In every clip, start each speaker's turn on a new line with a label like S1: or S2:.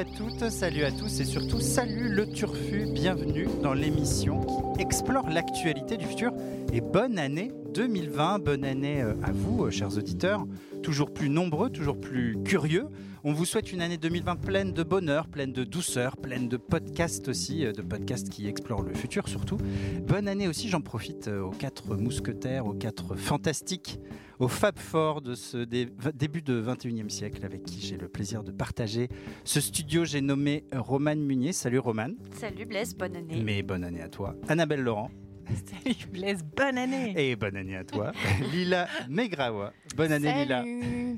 S1: À toutes, salut à tous et surtout salut le Turfu, bienvenue dans l'émission qui explore l'actualité du futur et bonne année 2020, bonne année euh, à vous euh, chers auditeurs, toujours plus nombreux, toujours plus curieux. On vous souhaite une année 2020 pleine de bonheur, pleine de douceur, pleine de podcasts aussi, euh, de podcasts qui explorent le futur surtout. Bonne année aussi, j'en profite aux quatre mousquetaires, aux quatre fantastiques au Fab Four de ce début de 21e siècle avec qui j'ai le plaisir de partager ce studio. J'ai nommé Roman Munier. Salut Roman.
S2: Salut Blaise, bonne année.
S1: Mais bonne année à toi. Annabelle Laurent.
S3: Salut Blaise, bonne année.
S1: Et bonne année à toi. Lila Megrawa. Bonne année
S4: Salut,
S1: Lila.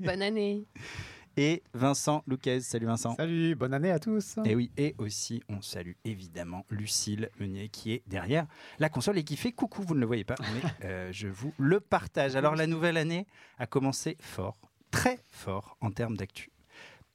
S4: Bonne année.
S1: Et Vincent Louquez. Salut Vincent.
S5: Salut, bonne année à tous.
S1: Et oui, et aussi on salue évidemment Lucille Meunier qui est derrière la console et qui fait coucou, vous ne le voyez pas, mais euh, je vous le partage. Alors la nouvelle année a commencé fort, très fort en termes d'actu.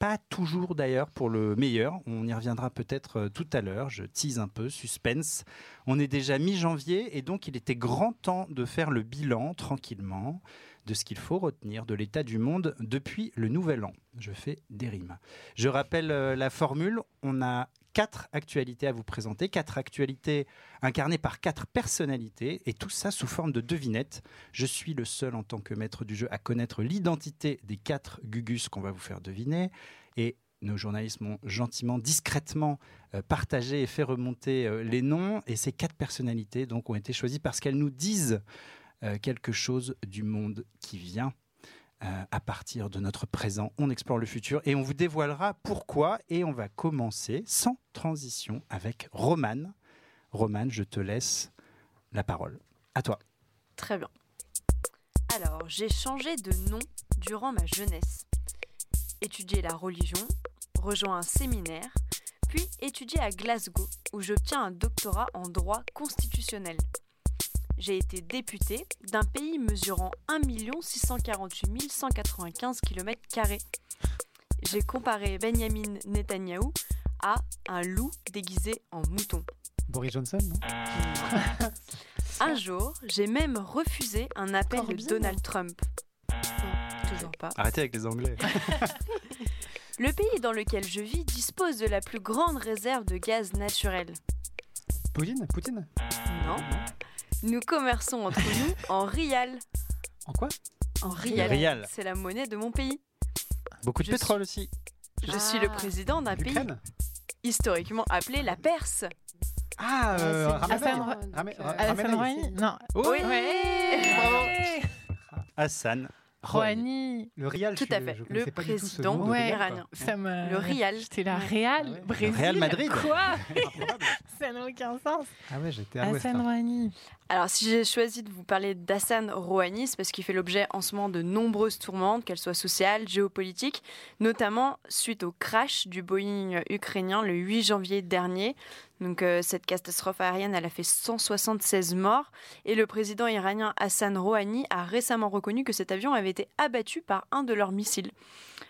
S1: Pas toujours d'ailleurs pour le meilleur, on y reviendra peut-être euh, tout à l'heure, je tease un peu, suspense. On est déjà mi-janvier et donc il était grand temps de faire le bilan tranquillement de ce qu'il faut retenir de l'état du monde depuis le nouvel an. Je fais des rimes. Je rappelle euh, la formule, on a quatre actualités à vous présenter, quatre actualités incarnées par quatre personnalités, et tout ça sous forme de devinettes. Je suis le seul en tant que maître du jeu à connaître l'identité des quatre gugus qu'on va vous faire deviner, et nos journalistes m'ont gentiment, discrètement euh, partagé et fait remonter euh, les noms, et ces quatre personnalités donc ont été choisies parce qu'elles nous disent quelque chose du monde qui vient. Euh, à partir de notre présent, on explore le futur et on vous dévoilera pourquoi. Et on va commencer sans transition avec Romane. Romane, je te laisse la parole. À toi.
S2: Très bien. Alors, j'ai changé de nom durant ma jeunesse. Étudié la religion, rejoint un séminaire, puis étudié à Glasgow, où j'obtiens un doctorat en droit constitutionnel j'ai été député d'un pays mesurant 1 648 195 km. J'ai comparé Benjamin Netanyahou à un loup déguisé en mouton.
S5: Boris Johnson, non?
S2: Un jour, j'ai même refusé un appel de Donald Trump. toujours pas.
S1: Arrêtez avec les Anglais.
S2: Le pays dans lequel je vis dispose de la plus grande réserve de gaz naturel.
S5: Poutine? Poutine?
S2: Non. Nous commerçons entre nous en rial.
S5: En quoi?
S2: En rial.
S1: Rial.
S2: C'est la monnaie de mon pays.
S1: Beaucoup de
S2: Je
S1: pétrole aussi.
S2: Je
S4: Ah.
S2: suis le président d'un pays historiquement appelé la Perse.
S5: Ah, euh,
S4: c'est-
S5: Ramenei.
S3: Hassan. Rouhani Non.
S1: Oui.
S3: Ouais.
S1: Hassan.
S3: Rouhani.
S5: Le Rial,
S2: Tout à fait.
S5: je
S2: Le président
S3: Ouais.
S2: iranien.
S3: Ça me...
S2: Le Rial.
S3: J'étais là,
S2: Ouais.
S3: Real,
S5: Ah ouais.
S3: Brésil.
S1: Real Madrid.
S3: Quoi. Ça n'a aucun sens.
S5: Ah ouais, j'étais à.
S3: Hassan
S5: hein.
S3: Rouhani.
S2: Alors, si j'ai choisi de vous parler d'Hassan Rouhani, c'est parce qu'il fait l'objet en ce moment de nombreuses tourmentes, qu'elles soient sociales, géopolitiques, notamment suite au crash du Boeing ukrainien le 8 janvier dernier. Donc, euh, cette catastrophe aérienne, elle a fait 176 morts. Et le président iranien Hassan Rouhani a récemment reconnu que cet avion avait été abattu par un de leurs missiles.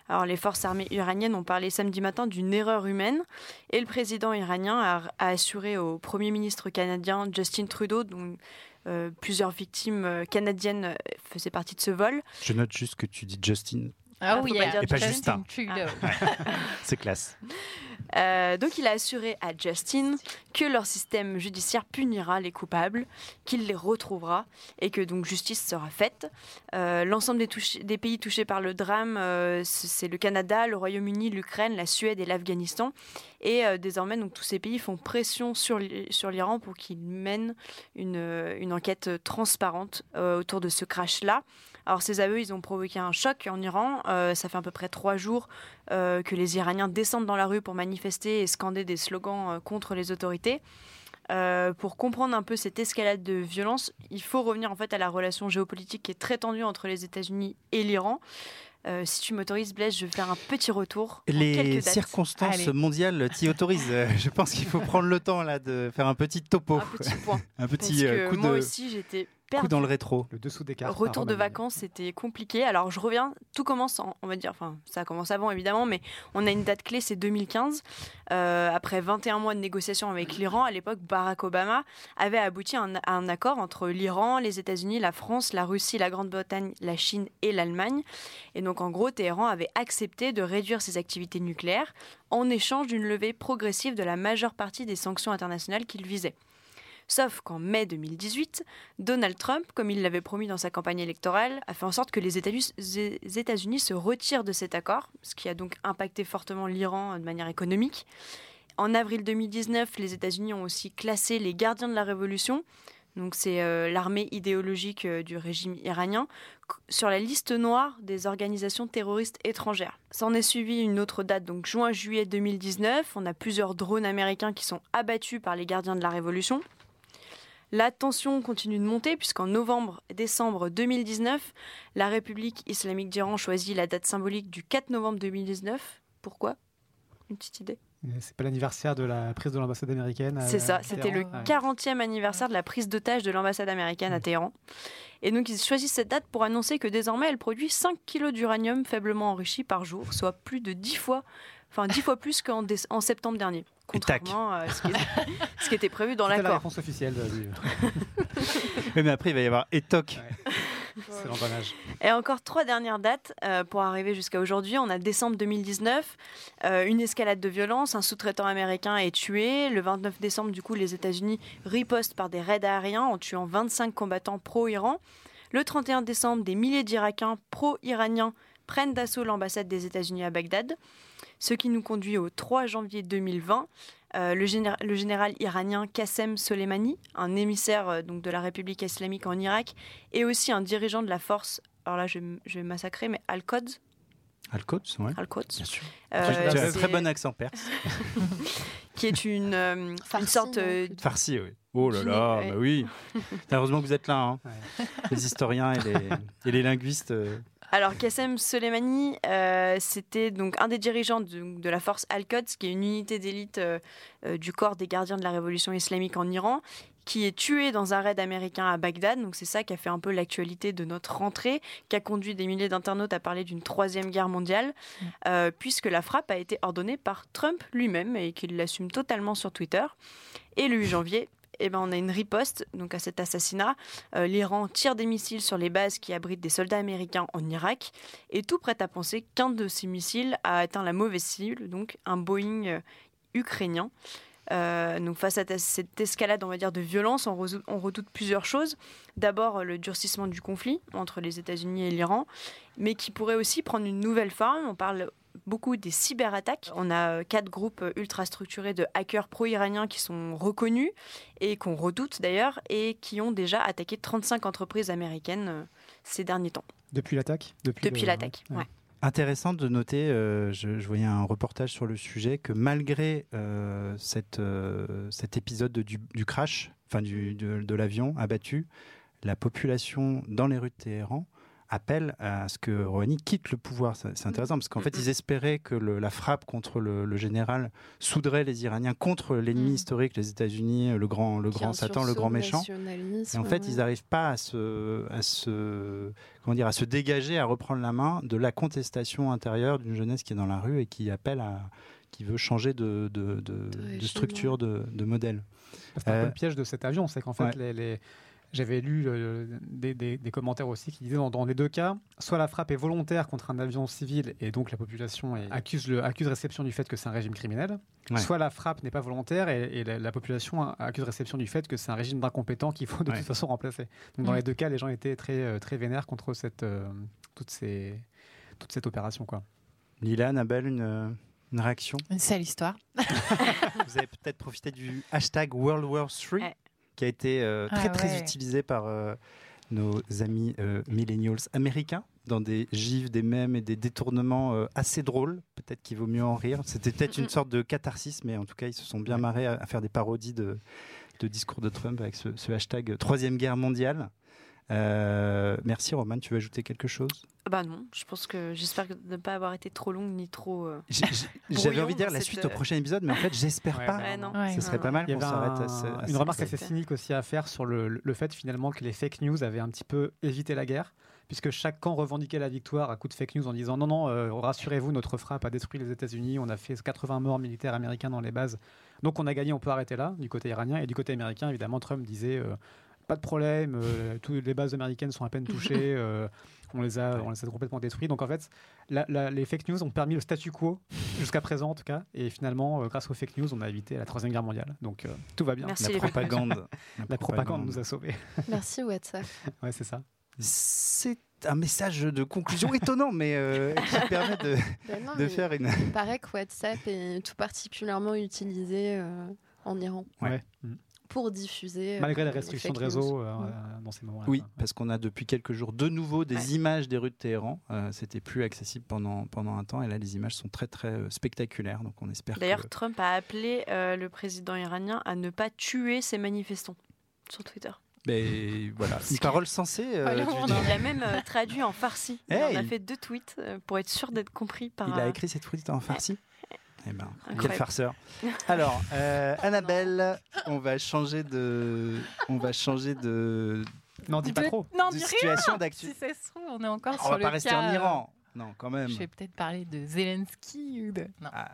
S2: Alors, les forces armées iraniennes ont parlé samedi matin d'une erreur humaine. Et le président iranien a, a assuré au Premier ministre canadien Justin Trudeau, dont euh, plusieurs victimes euh, canadiennes faisaient partie de ce vol.
S1: Je note juste que tu dis Justin.
S2: Ah, pas dire
S1: Et pas
S2: Justin.
S1: Justin.
S3: Trudeau.
S1: C'est classe.
S2: Euh, donc il a assuré à Justin que leur système judiciaire punira les coupables, qu'il les retrouvera et que donc justice sera faite. Euh, L'ensemble des, pays touchés par le drame, euh, c'est le Canada, le Royaume-Uni, l'Ukraine, la Suède et l'Afghanistan. Et désormais, donc tous ces pays font pression sur l'I- sur l'Iran pour qu'il mène une, enquête transparente autour de ce crash-là. Alors ces aveux, ils ont provoqué un choc en Iran. Euh, ça fait à peu près trois jours euh, que les Iraniens descendent dans la rue pour manifester et scander des slogans euh, contre les autorités. Pour comprendre un peu cette escalade de violence, il faut revenir en fait à la relation géopolitique qui est très tendue entre les États-Unis et l'Iran. Euh, si tu m'autorises, Blaise, je vais faire un petit retour.
S1: Les circonstances
S3: Allez.
S1: mondiales t'y autorisent. Je pense qu'il faut prendre le temps là de faire un petit topo,
S2: Un petit point.
S1: un petit
S2: que
S1: coup,
S2: moi
S1: de,
S2: aussi, j'étais
S1: coup
S2: perdue.
S1: dans le rétro.
S5: Le dessous des cartes.
S2: Retour de vacances, c'était compliqué. Alors je reviens, tout commence, en- on va dire, enfin ça commence avant évidemment, mais on a une date clé, c'est 2015. Euh, après 21 mois de négociations avec l'Iran, à l'époque, Barack Obama avait abouti à un, à un accord entre l'Iran, les États-Unis, la France, la Russie, la Grande-Bretagne, la Chine et l'Allemagne. Et donc en gros, Téhéran avait accepté de réduire ses activités nucléaires en échange d'une levée progressive de la majeure partie des sanctions internationales qu'il visait. Sauf qu'en mai 2018, Donald Trump, comme il l'avait promis dans sa campagne électorale, a fait en sorte que les États- les États-Unis se retirent de cet accord, ce qui a donc impacté fortement l'Iran de manière économique. En avril 2019, les États-Unis ont aussi classé les gardiens de la révolution, donc c'est euh, l'armée idéologique euh, du régime iranien, sur la liste noire des organisations terroristes étrangères. S'en est suivi une autre date, donc juin-juillet 2019. On a plusieurs drones américains qui sont abattus par les gardiens de la révolution. La tension continue de monter puisqu'en novembre-décembre 2019, la République islamique d'Iran choisit la date symbolique du 4 novembre 2019. Pourquoi? Une petite idée
S5: Et C'est pas l'anniversaire de la prise de l'ambassade américaine. à-
S2: C'est ça, c'était le
S5: Téhéran Ouais.
S2: 40e anniversaire de la prise d'otage de l'ambassade américaine à Téhéran. Et donc ils choisissent cette date pour annoncer que désormais elle produit 5 kilos d'uranium faiblement enrichi par jour, soit plus de 10 fois, enfin 10 fois plus qu'en septembre dernier. Contrairement à ce qui, ce qui était prévu dans
S5: C'était la
S2: l'accord.
S5: réponse officielle
S1: Oui, mais après, il va y avoir ETOC.
S5: c'est l'emballage.
S2: Et encore trois dernières dates euh, pour arriver jusqu'à aujourd'hui. On a décembre 2019, euh, une escalade de violence, un sous-traitant américain est tué. Le 29 décembre, du coup, les États-Unis ripostent par des raids aériens en tuant 25 combattants pro-Iran. Le 31 décembre, des milliers d'Irakiens pro-iraniens prennent d'assaut l'ambassade des États-Unis à Bagdad, ce qui nous conduit au 3 janvier 2020. Euh, le, général, iranien Qassem Soleimani, un émissaire euh, donc de la République islamique en Irak, et aussi un dirigeant de la force, alors là je, vais m- je vais massacrer, mais Al-Quds,
S1: Al-Quds, ouais.
S2: Al-Quds,
S1: Bien sûr.
S2: euh,
S1: tu as un très bon accent perse.
S2: qui est une, euh, une sorte euh.
S1: Farsi, oui. Oh là là,
S2: ouais.
S1: bah oui. Heureusement que vous êtes là, hein.
S5: Ouais.
S1: les historiens et les, et les linguistes. euh,
S2: Alors, Qassem Soleimani, euh, c'était donc un des dirigeants de, de la force Al-Quds, qui est une unité d'élite du corps des gardiens de la révolution islamique en Iran, qui est tué dans un raid américain à Bagdad. Donc, c'est ça qui a fait un peu l'actualité de notre rentrée, qui a conduit des milliers d'internautes à parler d'une troisième guerre mondiale, euh, puisque la frappe a été ordonnée par Trump lui-même et qu'il l'assume totalement sur Twitter. Et le 8 janvier, eh ben, on a une riposte donc à cet assassinat. Euh, L'Iran tire des missiles sur les bases qui abritent des soldats américains en Irak et tout prête à penser qu'un de ces missiles a atteint la mauvaise cible, donc un Boeing euh, ukrainien. Euh, donc face à cette escalade, on va dire, de violence, on, redoute plusieurs choses. D'abord, euh, le durcissement du conflit entre les États-Unis et l'Iran, mais qui pourrait aussi prendre une nouvelle forme. On parle beaucoup des cyberattaques. On a euh, quatre groupes ultra structurés de hackers pro-iraniens qui sont reconnus et qu'on redoute d'ailleurs, et qui ont déjà attaqué 35 entreprises américaines ces derniers temps,
S5: Depuis l'attaque?
S2: Depuis l'attaque.
S5: ouais.
S2: ouais.
S1: Intéressant de noter, euh, je, voyais un reportage sur le sujet, que malgré euh, euh, cet épisode de- du, crash, enfin du, de l'avion abattu, la population dans les rues de Téhéran appelle à ce que Rouhani quitte le pouvoir. C'est intéressant parce qu'en fait,
S2: Mhm.
S1: ils espéraient que le- la frappe contre le, le général souderait les Iraniens contre l'ennemi
S2: Mhm.
S1: historique, les États-Unis, le grand, le Satan, le grand méchant. Et en fait,
S4: ouais.
S1: ils n'arrivent pas à se, à se, comment dire, à se dégager, à reprendre la main de la contestation intérieure d'une jeunesse qui est dans la rue et qui appelle à, qui veut changer de, de, de- de
S4: régime,
S1: structure, de, de modèle.
S5: C'est un
S1: Euh,
S5: peu le piège de cet avion, c'est qu'en fait,
S1: ouais.
S5: les, les- j'avais lu euh, des, des- des commentaires aussi qui disaient dans, dans les deux cas, soit la frappe est volontaire contre un avion civil et donc la population est- accuse, le, accuse réception du fait que c'est un régime criminel,
S1: Ouais.
S5: soit la frappe n'est pas volontaire et, et la, la population accuse réception du fait que c'est un régime d'incompétents qu'il faut de
S1: Ouais.
S5: toute façon remplacer. Donc dans
S3: Mm.
S5: les deux cas, les gens étaient très, euh, très vénères contre cette, euh, toute, ces, toute cette opération. Quoi.
S1: Lila, Nabel, une, une réaction?
S3: Une sale histoire.
S1: Vous avez peut-être profité du hashtag World War III
S2: Ouais.
S1: Qui a été euh, très
S3: Ah
S1: très
S3: ouais.
S1: utilisé par euh, nos amis euh, millennials américains dans des gifs, des mèmes et des détournements euh, assez drôles. Peut-être qu'il vaut mieux en rire. C'était peut-être une sorte de catharsis, mais en tout cas, ils se sont bien marrés à, à faire des parodies de, de discours de Trump avec ce, ce hashtag Troisième Guerre mondiale. Euh, merci Roman, tu veux ajouter quelque chose?
S2: Bah non, je pense que j'espère ne pas avoir été trop longue ni trop. euh,
S1: J'avais envie de dire la suite au
S2: euh,
S1: prochain épisode, mais en fait, j'espère
S5: Ouais,
S1: pas.
S5: bah,
S2: Ouais, non.
S3: Ouais.
S1: Ce serait
S2: non,
S1: pas mal
S5: Il y
S1: qu'on
S5: avait
S1: s'arrête
S5: un-
S1: à ce. à
S5: une remarque assez cynique aussi à faire sur le, le fait finalement que les fake news avaient un petit peu évité la guerre, puisque chaque camp revendiquait la victoire à coup de fake news en disant non, non, euh, rassurez-vous, notre frappe a détruit les États-Unis, on a fait 80 morts militaires américains dans les bases, donc on a gagné, on peut arrêter là, du côté iranien, et du côté américain, évidemment, Trump disait euh, pas de problème, euh, toutes les bases américaines sont à peine touchées. euh, on les, a, on les a complètement détruits. Donc en fait, la- la- les fake news ont permis le statu quo, jusqu'à présent en tout cas. Et finalement, euh, grâce aux fake news, on a évité la Troisième Guerre mondiale. Donc euh, tout va bien.
S2: Merci
S1: La propagande.
S5: La propagande nous a sauvés.
S4: Merci WhatsApp.
S5: ouais, c'est ça.
S1: C'est un message de conclusion étonnant, mais euh, qui permet de,
S4: Ben non,
S1: de
S4: mais
S1: faire une.
S4: Il paraît que WhatsApp est tout particulièrement utilisé euh, en Iran
S1: Ouais.
S5: Mm.
S4: Pour diffuser. euh,
S5: Malgré les restrictions de réseau euh, euh, dans ces moments-là.
S1: Oui, parce qu'on a depuis quelques jours de nouveau des
S2: Ouais.
S1: images des rues de Téhéran. Euh, C'était plus accessible pendant, pendant un temps, et là, les images sont très très spectaculaires. Donc, on espère
S2: D'ailleurs,
S1: que.
S2: Trump a appelé euh, le président iranien à ne pas tuer ses manifestants sur Twitter.
S1: Mais voilà, une parole sensée. euh,
S4: Voilà, on
S1: dis.
S2: Il a même euh, traduit en farsi.
S1: Hey
S2: en a fait deux tweets euh, pour être sûr d'être compris par.
S1: Il a écrit cette tweet en farci Eh ben, quel farceur. Alors, euh, Annabelle, on va changer de, on va changer de,
S5: Non, dis pas trop.
S3: Non,
S1: de
S3: dis rien
S1: situation
S3: Si
S1: d'actu.
S3: ça se trouve, on est encore
S1: On
S3: sur
S1: va
S3: le
S1: pas rester
S3: cas,
S1: en
S3: euh,
S1: Iran. Non, quand même.
S3: Je vais peut-être parler de Zelensky ou de... Non.
S1: Ah,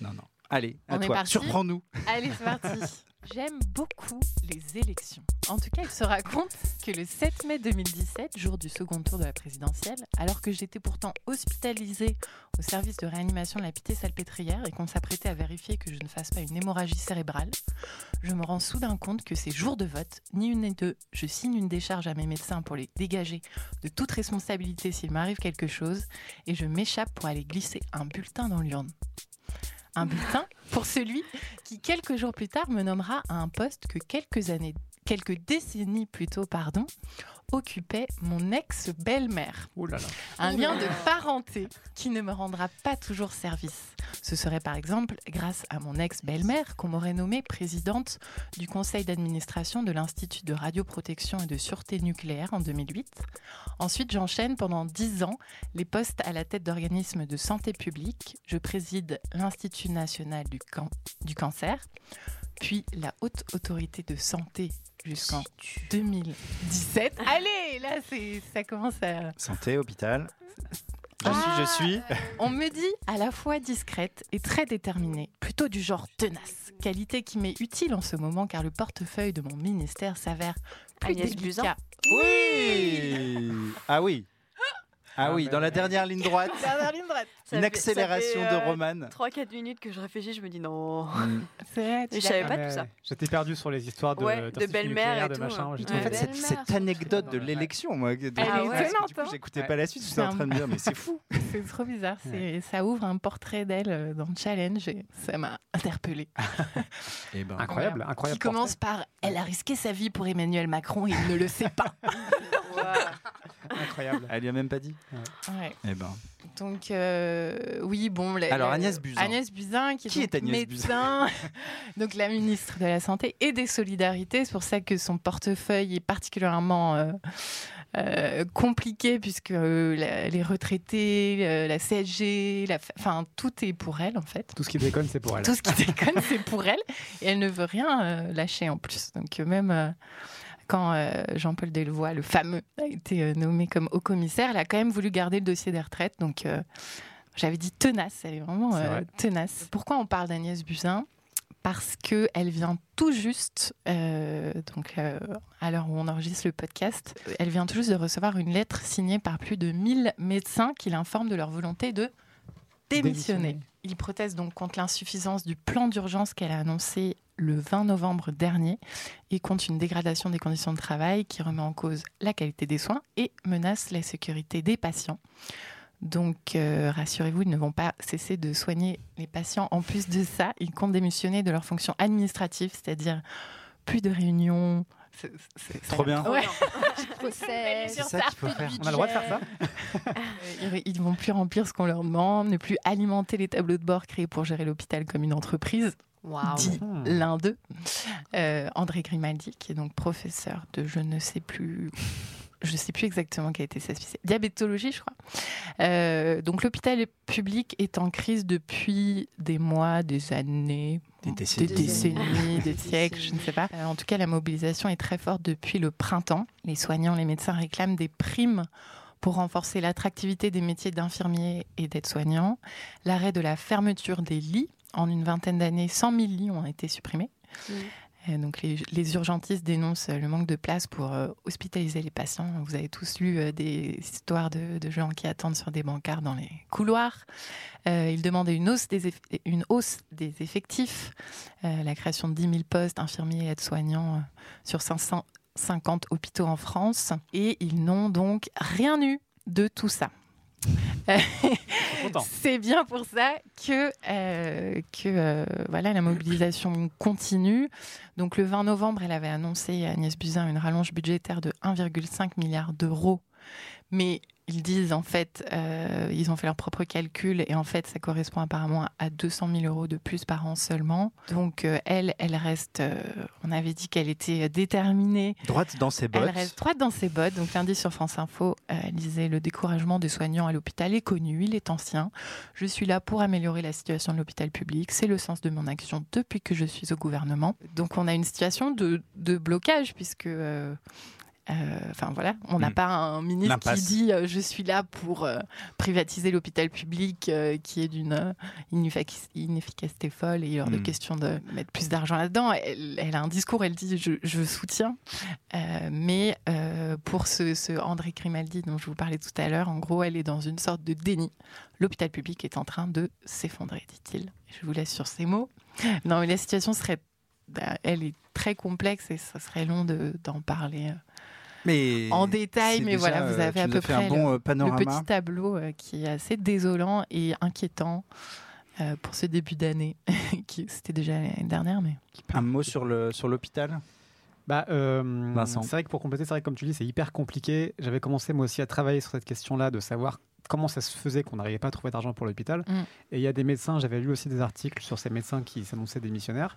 S1: non, non. Allez, à
S3: On est
S1: toi. Surprends-nous.
S3: Allez, c'est parti. J'aime beaucoup les élections. En tout cas, il se raconte que le 7 mai 2017, jour du second tour de la présidentielle, alors que j'étais pourtant hospitalisée au service de réanimation de la Pitié-Salpêtrière et qu'on s'apprêtait à vérifier que je ne fasse pas une hémorragie cérébrale, je me rends soudain compte que ces jours de vote, ni une ni deux, je signe une décharge à mes médecins pour les dégager de toute responsabilité s'il m'arrive quelque chose et je m'échappe pour aller glisser un bulletin dans l'urne. Un bulletin pour celui qui, quelques jours plus tard, me nommera à un poste que quelques années, quelques décennies plus tôt, pardon, occupait mon ex-belle-mère.
S5: Oh là là.
S3: Un lien de parenté qui ne me rendra pas toujours service. Ce serait par exemple grâce à mon ex-belle-mère qu'on m'aurait nommée présidente du conseil d'administration de l'Institut de radioprotection et de sûreté nucléaire en 2008. Ensuite, j'enchaîne pendant dix ans les postes à la tête d'organismes de santé publique. Je préside l'Institut national du, can- du cancer, puis la Haute Autorité de Santé jusqu'en 2017. Allez, là, c'est, ça commence à...
S1: Santé, hôpital. Je
S3: Ah.
S1: suis, je suis.
S3: On me dit à la fois discrète et très déterminée, plutôt du genre tenace, qualité qui m'est utile en ce moment car le portefeuille de mon ministère s'avère plus
S2: Agnès
S3: délicat.
S2: Buzyn.
S1: Oui. Ah oui. Ah
S5: Ah
S1: oui,
S5: ben
S1: dans la dernière ligne droite,
S3: Dernière ligne droite.
S2: Ça
S1: une
S2: fait-
S1: accélération
S2: ça fait,
S1: de
S2: euh,
S1: Roman.
S2: 3-4 minutes que je réfléchis, je me dis non.
S1: Mm.
S2: Je savais pas
S5: Ah,
S2: tout ça.
S5: J'étais perdu sur les histoires de,
S2: Ouais, de belle-mère et
S5: de
S2: tout,
S5: machin.
S2: hein.
S5: J'étais
S1: En
S2: Ouais.
S1: fait, cette,
S4: Belle-mère,
S1: cette
S4: surtout.
S1: anecdote de l'élection, moi, de-
S3: Elle
S2: est
S1: parce que
S3: étonnante,
S1: du coup,
S3: hein.
S1: j'écoutais
S5: Ouais.
S1: pas la suite, j'étais en
S3: C'est
S1: train de dire, mais c'est fou.
S3: C'est trop bizarre. c'est- Ça ouvre un portrait d'elle euh, dans le challenge et ça m'a interpellée.
S1: Eh ben,
S5: Incroyable, incroyable.
S3: Qui commence par Elle a risqué sa vie pour Emmanuel Macron et il ne le sait pas.
S5: Incroyable.
S1: Elle lui a même pas dit.
S3: Ouais.
S1: Eh ben,
S3: Donc, euh, oui, bon. la-
S1: Alors, Agnès Buzyn.
S3: Agnès Buzyn, qui est,
S1: Qui
S3: donc
S1: est Agnès
S3: médecin, donc la ministre de la Santé et des Solidarités. C'est pour ça que son portefeuille est particulièrement euh, euh, compliqué, puisque la- les retraités, la CSG, la, enfin, tout est pour elle, en fait.
S5: Tout ce qui déconne, c'est pour elle.
S3: Tout ce qui déconne, c'est pour elle. Et elle ne veut rien euh, lâcher en plus. Donc, euh, même. Quand euh, Jean-Paul Delevoye, le fameux, a été euh, nommé comme haut commissaire, elle a quand même voulu garder le dossier des retraites. Donc, euh, j'avais dit tenace, elle est vraiment
S5: vrai.
S3: tenace. Pourquoi on parle d'Agnès Buzyn? Parce qu'elle vient tout juste, euh, donc euh, à l'heure où on enregistre le podcast, elle vient tout juste de recevoir une lettre signée par plus de 1000 médecins qui l'informent de leur volonté de démissionner. Ils protestent donc contre l'insuffisance du plan d'urgence qu'elle a annoncé le 20 novembre dernier et contre une dégradation des conditions de travail qui remet en cause la qualité des soins et menace la sécurité des patients. Donc, euh, rassurez-vous, ils ne vont pas cesser de soigner les patients. En plus de ça, ils comptent démissionner de leurs fonctions administratives, c'est-à-dire plus de réunions. C'est-
S1: Trop bien.
S3: Ouais.
S4: Procès.
S1: C'est ça qu'il faut faire.
S5: On a le droit de faire ça
S3: Euh, Ils vont plus remplir ce qu'on leur demande, ne plus alimenter les tableaux de bord créés pour gérer l'hôpital comme une entreprise. Dit
S5: Hmm.
S3: l'un d'eux, euh, André Grimaldi, qui est donc professeur de je ne sais plus. Je ne sais plus exactement quelle était sa spécialité. Diabétologie, je crois. Euh, donc l'hôpital public est en crise depuis des mois, des années,
S1: Des
S3: des
S1: décennies.
S3: des siècles, je ne sais pas. Euh, en tout cas, la mobilisation est très forte depuis le printemps. Les soignants, les médecins réclament des primes pour renforcer l'attractivité des métiers d'infirmier et d'aide-soignant. L'arrêt de la fermeture des lits. En une vingtaine d'années, 100 000 lits ont été supprimés.
S4: Mm.
S3: Euh, donc les, les urgentistes dénoncent euh, le manque de place pour euh, hospitaliser les patients. Vous avez tous lu euh, des histoires de, de gens qui attendent sur des bancards dans les couloirs. Euh, ils demandent une hausse des, eff- une hausse des effectifs, la création de 10 000 postes infirmiers et aides-soignants sur 550 hôpitaux en France. Et ils n'ont donc rien eu de tout ça. C'est bien pour ça que, euh, que euh, voilà, la mobilisation continue. Donc le 20 novembre, elle avait annoncé Agnès Buzyn une rallonge budgétaire de 1,5 milliard d'euros. Mais ils disent en fait, euh, ils ont fait leurs propres calculs et en fait, ça correspond apparemment à 200 000 euros de plus par an seulement. Donc euh, elle, elle reste. euh, on avait dit qu'elle était déterminée
S1: Droite dans ses bottes.
S3: elle reste droite dans ses bottes. Donc lundi sur France Info, elle disait le découragement des soignants à l'hôpital est connu, il est ancien. Je suis là pour améliorer la situation de l'hôpital public. C'est le sens de mon action depuis que je suis au gouvernement. Donc on a une situation de, de blocage puisque. Euh, Enfin voilà, on n'a
S1: Mm.
S3: pas un ministre qui dit euh, je suis là pour euh, privatiser l'hôpital public qui est d'une ineffic- inefficacité folle et il est hors de
S1: Mm.
S3: question de mettre plus d'argent là-dedans. Elle, elle a un discours, elle dit je, je soutiens, mais pour ce, ce André Grimaldi dont je vous parlais tout à l'heure, en gros, elle est dans une sorte de déni. L'hôpital public est en train de s'effondrer, dit-il. Je vous laisse sur ces mots. Non, mais la situation serait, bah, elle est très complexe et ça serait long de- d'en parler
S1: Mais
S3: en détail. Mais
S1: déjà,
S3: voilà, vous
S1: euh,
S3: avez à peu
S1: un
S3: près
S1: bon euh,
S3: le
S1: panorama.
S3: petit tableau euh, qui est assez désolant et inquiétant euh, pour ce début d'année, c'était déjà l'année dernière, mais
S1: Un mot sur le sur l'hôpital?
S5: Bah, euh,
S1: Vincent.
S5: C'est vrai que pour compléter, c'est vrai que comme tu dis, c'est hyper compliqué. J'avais commencé moi aussi à travailler sur cette question-là, de savoir comment ça se faisait qu'on n'arrivait pas à trouver d'argent pour l'hôpital.
S3: Mm.
S5: Et il y a des médecins, j'avais lu aussi des articles sur ces médecins qui s'annonçaient démissionnaires.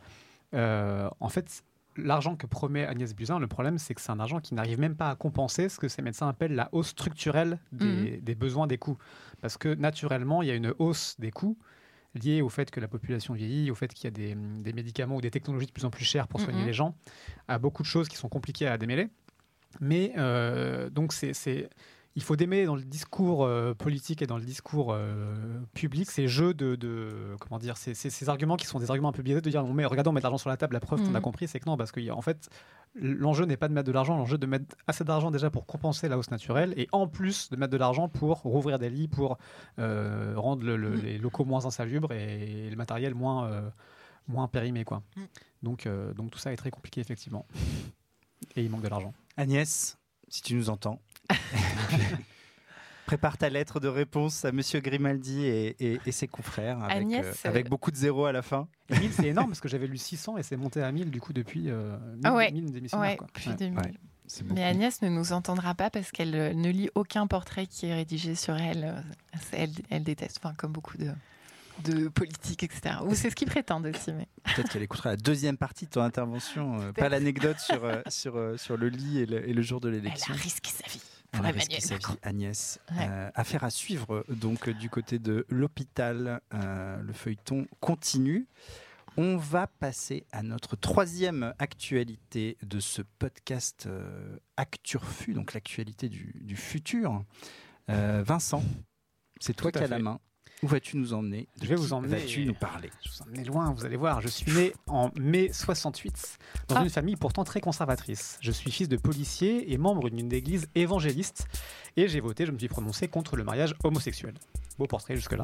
S5: Euh, en fait, l'argent que promet Agnès Buzyn, le problème, c'est que c'est un argent qui n'arrive même pas à compenser ce que ces médecins appellent la hausse structurelle des, des besoins des coûts. Parce que naturellement, il y a une hausse des coûts liée au fait que la population vieillit, au fait qu'il y a des, des médicaments ou des technologies de plus en plus chères pour soigner
S3: Mhm.
S5: les gens, à beaucoup de choses qui sont compliquées à démêler. Mais euh, donc, c'est, c'est- il faut démêler dans le discours euh, politique et dans le discours euh, public ces jeux de, de- comment dire, ces, ces- ces arguments qui sont des arguments un peu biaisés de dire on met, regardons, on met de l'argent sur la table, la preuve qu'on a
S3: Mhm.
S5: compris, c'est que non, parce qu'en fait, l'enjeu n'est pas de mettre de l'argent, l'enjeu est de mettre assez d'argent déjà pour compenser la hausse naturelle et en plus de mettre de l'argent pour rouvrir des lits, pour euh, rendre le- le-
S3: Mhm.
S5: les locaux moins insalubres et le matériel moins, euh, moins périmé. Quoi.
S3: Mhm.
S5: Donc, euh, donc tout ça est très compliqué, effectivement. Et il manque de l'argent.
S1: Agnès, si tu nous entends, prépare ta lettre de réponse à Monsieur Grimaldi et, et- et ses confrères avec,
S3: Agnès,
S1: euh, avec beaucoup de zéros à la fin.
S5: Et 1000, c'est énorme parce que j'avais lu 600 et c'est monté à 1000 du coup depuis euh, 1000,
S3: Ah ouais.
S5: 1000 démissionnaires.
S3: ouais,
S5: quoi.
S3: plus
S5: Ouais.
S3: 2000.
S1: ouais. C'est beaucoup.
S3: Mais Agnès ne nous entendra pas parce qu'elle euh, ne lit aucun portrait qui est rédigé sur elle. Euh, Elle, elle déteste, enfin, comme beaucoup de, de politiques, etc. Ou c'est ce qu'ils prétendent aussi. Mais...
S1: Peut-être qu'elle écoutera la deuxième partie de ton intervention, euh, pas l'anecdote sur, euh, sur, euh, sur le lit et le, et le jour de l'élection. Elle a risqué sa vie, Agnès.
S3: Ouais.
S1: Euh, affaire à suivre donc euh, du côté de l'hôpital. Euh, le feuilleton continue. On va passer à notre troisième actualité de ce podcast euh, Acturfu, donc l'actualité du, du futur. Euh, Vincent, c'est toi qui as la main. Où vas-tu nous emmener?
S5: Je vais vous emmener-
S1: Vas-tu nous parler?
S5: Je vous emmenez loin, vous allez voir. Je suis né en mai 68 dans
S3: Ah.
S5: une famille pourtant très conservatrice. Je suis fils de policier et membre d'une église évangéliste et j'ai voté, je me suis prononcé contre le mariage homosexuel. Beau portrait jusque-là.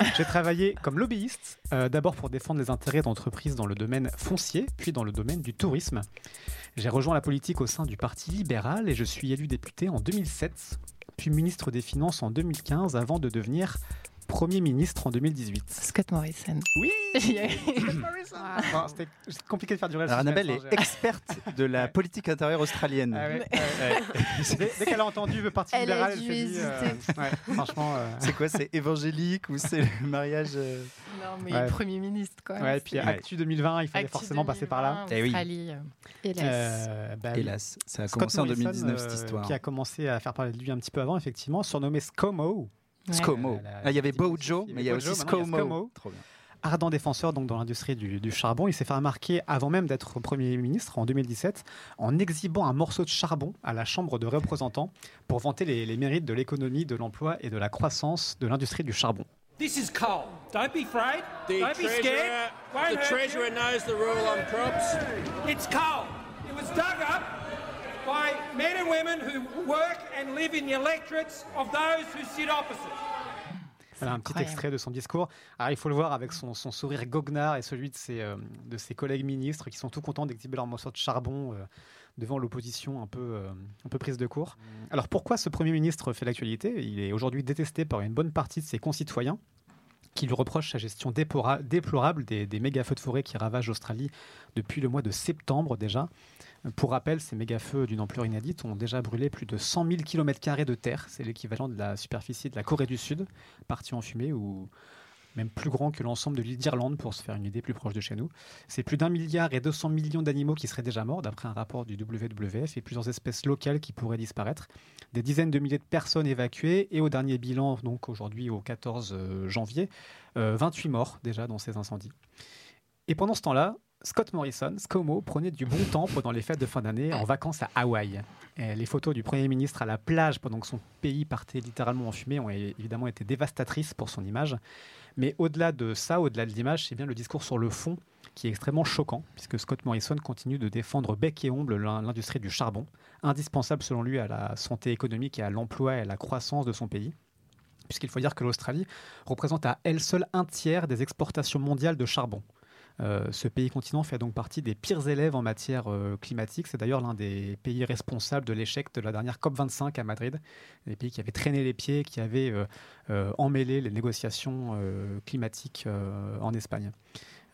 S5: J'ai travaillé comme lobbyiste, euh, d'abord pour défendre les intérêts d'entreprises dans le domaine foncier, puis dans le domaine du tourisme. J'ai rejoint la politique au sein du Parti libéral et je suis élu député en 2007, puis ministre des Finances en 2015 avant de devenir Premier ministre en 2018
S3: Scott Morrison.
S5: Oui Ah, C'était compliqué de faire le
S1: Alors, Annabelle
S5: suspense,
S1: est
S5: hein,
S1: experte de la politique intérieure australienne.
S5: Ah ouais, ouais. Dès, dès qu'elle a entendu le parti
S4: Elle a
S5: libéral, elle
S4: dû
S5: s'est dit, euh, ouais, franchement. euh,
S1: C'est quoi C'est évangélique ou c'est le mariage euh,
S3: Non, mais
S5: Ouais.
S3: Premier ministre, quoi.
S5: ouais, et puis Actu 2020, il fallait
S3: Actu
S5: forcément passer par là.
S3: 2020,
S1: Eh oui.
S3: Australie, euh,
S4: Hélas.
S5: Euh, bah,
S1: Hélas, ça a
S5: Scott
S1: commencé en
S5: Morrison,
S1: 2019 cette
S5: euh,
S1: histoire.
S5: Qui a commencé à faire parler de lui un petit peu avant, effectivement, surnommé ScoMo,
S3: ouais.
S1: Scomo.
S5: La- la-
S1: Ah, il y avait Bojo, mais il y a
S5: avait
S1: aussi Scomo.
S5: Ardent défenseur donc dans l'industrie du, du charbon. Il s'est fait remarquer avant même d'être Premier ministre en 2017 en exhibant un morceau de charbon à la Chambre de représentants pour vanter les, les mérites de l'économie, de l'emploi et de la croissance de l'industrie du charbon.
S6: This is coal. Don't be afraid.
S7: The
S6: Don't be scared. Won't
S7: the treasurer knows the rule on crops.
S6: It's coal. It was dug up by men and women who work and live in the electorates of those who sit opposite.
S5: Voilà un petit
S3: incroyable.
S5: extrait de son discours. Alors, il faut le voir avec son, son sourire goguenard et celui de ses, euh, de ses collègues ministres qui sont tout contents d'exhiber leur morceau de charbon euh, devant l'opposition un peu, euh, un peu prise de court. Alors pourquoi ce Premier ministre fait l'actualité? Il est aujourd'hui détesté par une bonne partie de ses concitoyens qui lui reprochent sa gestion déplorable des, des méga-feux de forêt qui ravagent l'Australie depuis le mois de septembre déjà. Pour rappel, ces méga-feux d'une ampleur inédite ont déjà brûlé plus de 100 000 km de terre. C'est l'équivalent de la superficie de la Corée du Sud, partie en fumée, ou même plus grand que l'ensemble de l'île d'Irlande, pour se faire une idée plus proche de chez nous. C'est plus d'un milliard et 200 millions d'animaux qui seraient déjà morts, d'après un rapport du WWF, et plusieurs espèces locales qui pourraient disparaître. Des dizaines de milliers de personnes évacuées, et au dernier bilan, donc aujourd'hui au 14 janvier, euh, 28 morts déjà dans ces incendies. Et pendant ce temps-là, Scott Morrison, ScoMo, prenait du bon temps pendant les fêtes de fin d'année en vacances à Hawaï. Les photos du Premier ministre à la plage pendant que son pays partait littéralement en fumée ont évidemment été dévastatrices pour son image. Mais au-delà de ça, au-delà de l'image, c'est bien le discours sur le fond qui est extrêmement choquant, puisque Scott Morrison continue de défendre bec et omble l'in- l'industrie du charbon, indispensable selon lui à la santé économique et à l'emploi et à la croissance de son pays. Puisqu'il faut dire que l'Australie représente à elle seule un tiers des exportations mondiales de charbon. Euh, ce pays continent fait donc partie des pires élèves en matière euh, climatique. C'est d'ailleurs l'un des pays responsables de l'échec de la dernière COP25 à Madrid. Des pays qui avaient traîné les pieds, qui avaient euh, emmêlé les négociations climatiques en Espagne.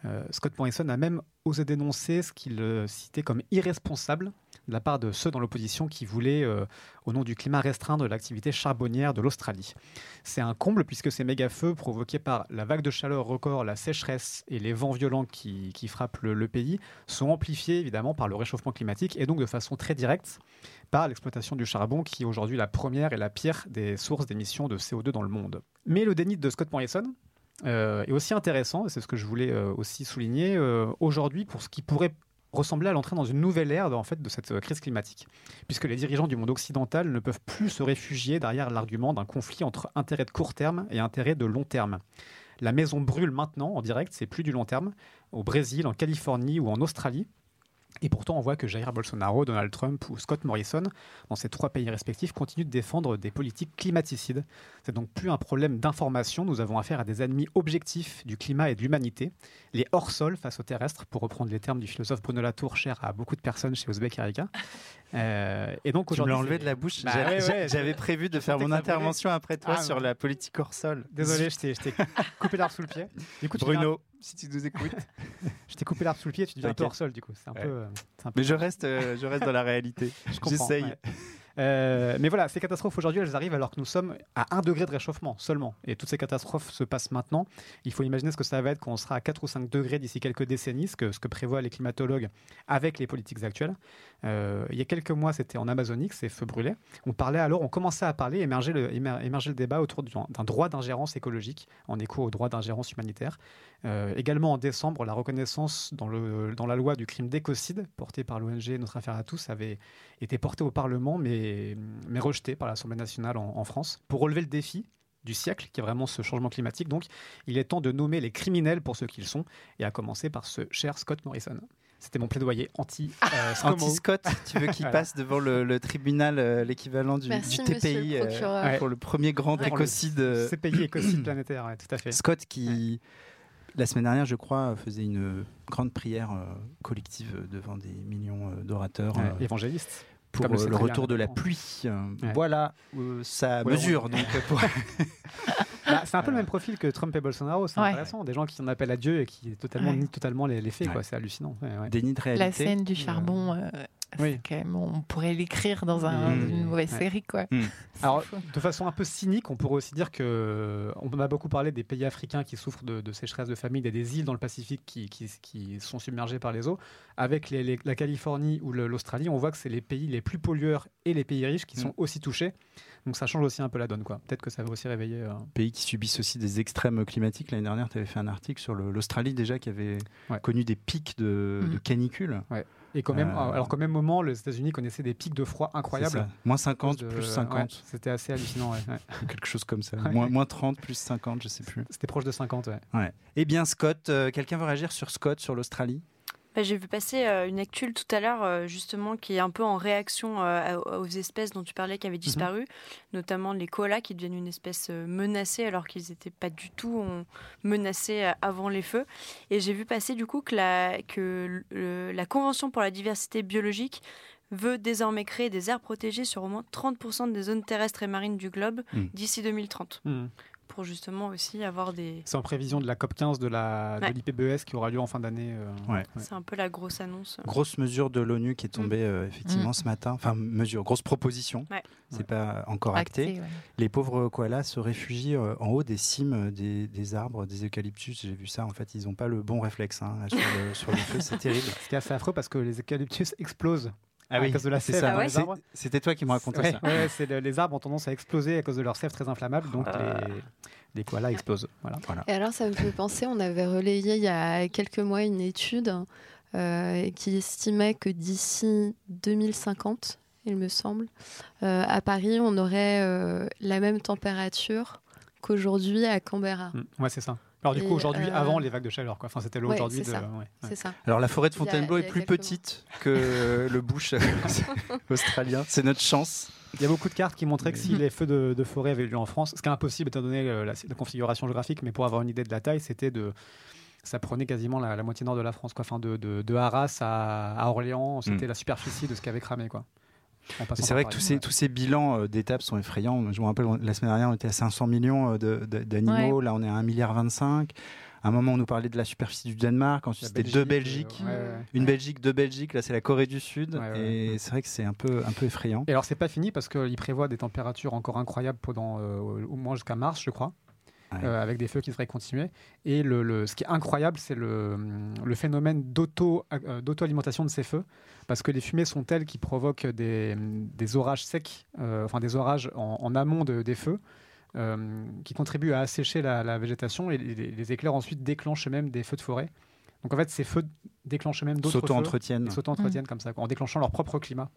S5: Euh, Scott Morrison a même osé dénoncer ce qu'il euh, citait comme irresponsable de la part de ceux dans l'opposition qui voulaient, euh, au nom du climat, restreindre l'activité charbonnière de l'Australie. C'est un comble puisque ces méga-feux provoqués par la vague de chaleur record, la sécheresse et les vents violents qui, qui frappent le, le pays sont amplifiés évidemment par le réchauffement climatique et donc de façon très directe par l'exploitation du charbon qui est aujourd'hui la première et la pire des sources d'émissions de CO2 dans le monde. Mais le déni de Scott Morrison euh, est aussi intéressant, et c'est ce que je voulais euh, aussi souligner euh, aujourd'hui pour ce qui pourrait ressembler à l'entrée dans une nouvelle ère de cette crise climatique, puisque les dirigeants du monde occidental ne peuvent plus se réfugier derrière l'argument d'un conflit entre intérêt de court terme et intérêt de long terme. La maison brûle maintenant en direct, c'est plus du long terme, au Brésil, en Californie ou en Australie. Et pourtant, on voit que Jair Bolsonaro, Donald Trump ou Scott Morrison, dans ces trois pays respectifs, continuent de défendre des politiques climaticides. C'est donc plus un problème d'information, nous avons affaire à des ennemis objectifs du climat et de l'humanité, les hors-sol face aux terrestres, pour reprendre les termes du philosophe Bruno Latour, cher à beaucoup de personnes chez Ouzbek Erika. Euh, et donc
S1: Tu me
S5: aujourd'hui,
S1: l'as enlevé de la bouche.
S5: Bah ouais, ouais,
S1: J'avais prévu de faire mon intervention après toi
S5: Ah,
S1: sur
S5: non.
S1: la politique hors sol.
S5: Désolé, je t'ai je coupé l'arbre sous le pied. Du coup, tu deviens-
S1: Bruno, si tu nous écoutes.
S5: je t'ai coupé l'arbre sous le pied, tu deviens un peu hors sol du coup. C'est un,
S1: Ouais.
S5: peu, euh, un peu
S1: Mais je reste, euh, je reste dans la réalité.
S5: Je
S1: J'essaye.
S5: ouais. Euh, mais voilà, ces catastrophes aujourd'hui, elles arrivent alors que nous sommes à 1 degré de réchauffement seulement. Et toutes ces catastrophes se passent maintenant. Il faut imaginer ce que ça va être quand on sera à 4 ou 5 degrés d'ici quelques décennies, ce que, prévoient les climatologues avec les politiques actuelles. Euh, il y a quelques mois, c'était en Amazonie que ces feux brûlaient. On parlait alors, on commençait à parler, émerger le, émer- émerger le débat autour du- d'un droit d'ingérence écologique en écho au droit d'ingérence humanitaire. Euh, également en décembre, la reconnaissance dans, le, dans la loi du crime d'écocide, portée par l'ONG Notre Affaire à tous, avait été portée au Parlement, mais, mais rejetée par l'Assemblée nationale en, en France. Pour relever le défi du siècle, qui est vraiment ce changement climatique, donc il est temps de nommer les criminels pour ce qu'ils sont, et à commencer par ce cher Scott Morrison. C'était mon plaidoyer anti euh, ScoMo.
S1: Anti-Scott, tu veux qu'il
S5: Voilà.
S1: passe devant le, le tribunal, euh, l'équivalent du, du TPI
S4: le
S1: euh.
S5: Ouais.
S1: pour le premier grand écocide.
S5: CPI écocide planétaire, ouais, tout à fait.
S1: Scott qui, la semaine dernière, je crois, faisait une grande prière euh, collective devant des millions euh, d'orateurs
S5: Ouais,
S1: euh,
S5: évangéliste.
S1: pour
S5: comme le
S1: euh, retour de la pluie. Euh,
S5: Ouais.
S1: Voilà, euh, ça
S5: Ouais,
S1: mesure. Donc, euh, pour-
S5: Bah, c'est un peu le même profil que Trump et Bolsonaro, c'est
S3: Ouais.
S5: intéressant. Des gens qui en appellent à Dieu et qui totalement
S3: Ouais.
S5: nient totalement les, les faits,
S1: Ouais.
S5: quoi. C'est hallucinant. Ouais, ouais.
S1: Déni de
S3: La
S1: réalité.
S3: scène du charbon, euh,
S5: Oui.
S3: quand même, on pourrait l'écrire dans un-
S1: Mmh.
S3: une mauvaise
S5: Ouais.
S3: série, quoi.
S5: Alors, de façon un peu cynique, on pourrait aussi dire que on a beaucoup parlé des pays africains qui souffrent de, de sécheresse de famine, il y a des îles dans le Pacifique qui, qui- qui sont submergées par les eaux. Avec les- les- la Californie ou l'Australie, on voit que c'est les pays les plus pollueurs et les pays riches qui sont aussi touchés. Donc ça change aussi un peu la donne, quoi. Peut-être que ça va aussi réveiller. euh,
S1: Pays qui subissent aussi des extrêmes climatiques. L'année dernière, tu avais fait un article sur l'Australie déjà qui avait
S5: Ouais.
S1: connu des pics de, de
S3: Mhm.
S1: canicule.
S5: Et quand même,
S1: Euh,
S5: alors qu'au même moment, les États-Unis connaissaient des pics de froid incroyables.
S1: Moins
S5: à
S1: 50,
S5: cause de-
S1: plus
S5: ouais,
S1: 50,
S5: C'était assez hallucinant. ouais, ouais.
S1: ou quelque chose comme ça. Moins, moins 30, plus 50, je sais plus.
S5: C'était proche de 50. ouais.
S1: Eh bien, Scott, euh, quelqu'un veut réagir sur Scott, sur l'Australie?
S2: J'ai vu passer euh, une actuelle tout à l'heure, euh, justement, qui est un peu en réaction euh, aux espèces dont tu parlais qui avaient disparu, notamment les koalas qui deviennent une espèce menacée alors qu'ils n'étaient pas du tout menacés avant les feux. Et j'ai vu passer du coup que la, que le- la Convention pour la diversité biologique veut désormais créer des aires protégées sur au moins 30% des zones terrestres et marines du globe
S1: Mm.
S2: d'ici 2030,
S5: Hmm.
S2: Pour justement aussi avoir des...
S5: C'est en prévision de la COP 15 de
S2: Ouais.
S5: l'IPBES qui aura lieu en fin d'année. euh,
S1: Ouais.
S2: C'est un peu la grosse annonce.
S1: Grosse mesure de l'ONU qui est tombée euh, effectivement
S3: Mm.
S1: ce matin. Enfin, mesure, grosse proposition.
S2: Ouais.
S1: C'est pas encore acté.
S3: Acté, ouais.
S1: Les pauvres koalas se réfugient euh, en haut des cimes des, des arbres, des eucalyptus. J'ai vu ça. En fait, ils n'ont pas le bon réflexe hein, sur, le, sur le feu. C'est terrible.
S5: Ce qui est assez affreux parce que les eucalyptus explosent
S1: Ah
S5: à cause de la sève
S1: ça.
S5: dans les arbres.
S1: C'était toi qui me racontais
S5: Ouais,
S1: ça.
S5: ouais, c'est le- les arbres ont tendance à exploser à cause de leur sève très inflammable, donc les, les koalas explosent. Voilà.
S4: Et alors, ça me fait penser, on avait relayé il y a quelques mois une étude euh, qui estimait que d'ici 2050, il me semble, euh, à Paris, on aurait euh, la même température qu'aujourd'hui à Canberra.
S5: Mm, Ouais, c'est ça. Alors du coup, aujourd'hui,
S4: euh,
S5: avant les vagues de chaleur, quoi. Enfin, c'était le
S4: ouais,
S5: aujourd'hui
S4: c'est
S5: de.
S4: ça.
S5: ouais, ouais.
S4: C'est ça.
S1: Alors, la forêt de
S4: a-
S1: Fontainebleau est plus petite que le bush australien. C'est notre chance.
S5: Il y a beaucoup de cartes qui montraient que si
S1: Mais-
S5: les feux de, de forêt avaient lieu en France, ce qui est impossible étant donné la, la configuration géographique, mais pour avoir une idée de la taille, c'était de. Ça prenait quasiment la, la moitié nord de la France, quoi. Enfin, de, de, de Arras à, à Orléans, c'était la superficie de ce qui avait cramé, quoi.
S1: C'est vrai que tous ces, tous ces bilans euh, d'étapes sont effrayants. Je me rappelle, la semaine dernière, on était à 500 millions euh, d'animaux. Là, on est à 1,25 milliard. À un moment, on nous parlait de la superficie du Danemark. Ensuite, c'était deux
S5: euh,
S1: Belgiques.
S5: ouais, ouais.
S1: Une Belgique, deux Belgiques. Là, c'est la Corée du Sud.
S5: Ouais, ouais.
S1: Et c'est vrai que c'est un peu, un peu effrayant.
S5: Et alors, c'est pas fini parce qu'il prévoit des températures encore incroyables pendant euh, au moins jusqu'à mars, je crois.
S1: Ouais.
S5: euh, avec des feux qui devraient continuer. Et le, le- ce qui est incroyable, c'est le, le phénomène d'auto, euh, d'auto-alimentation de ces feux, parce que les fumées sont telles qui provoquent des, des orages secs, euh, enfin des orages en, en amont de- des feux, euh, qui contribuent à assécher la, la végétation, et les, les éclairs ensuite déclenchent même des feux de forêt. Donc en fait, ces feux déclenchent même d'autres feux.
S1: S'auto-entretiennent.
S5: Ils s'auto-entretiennent comme ça, quoi, en déclenchant leur propre climat.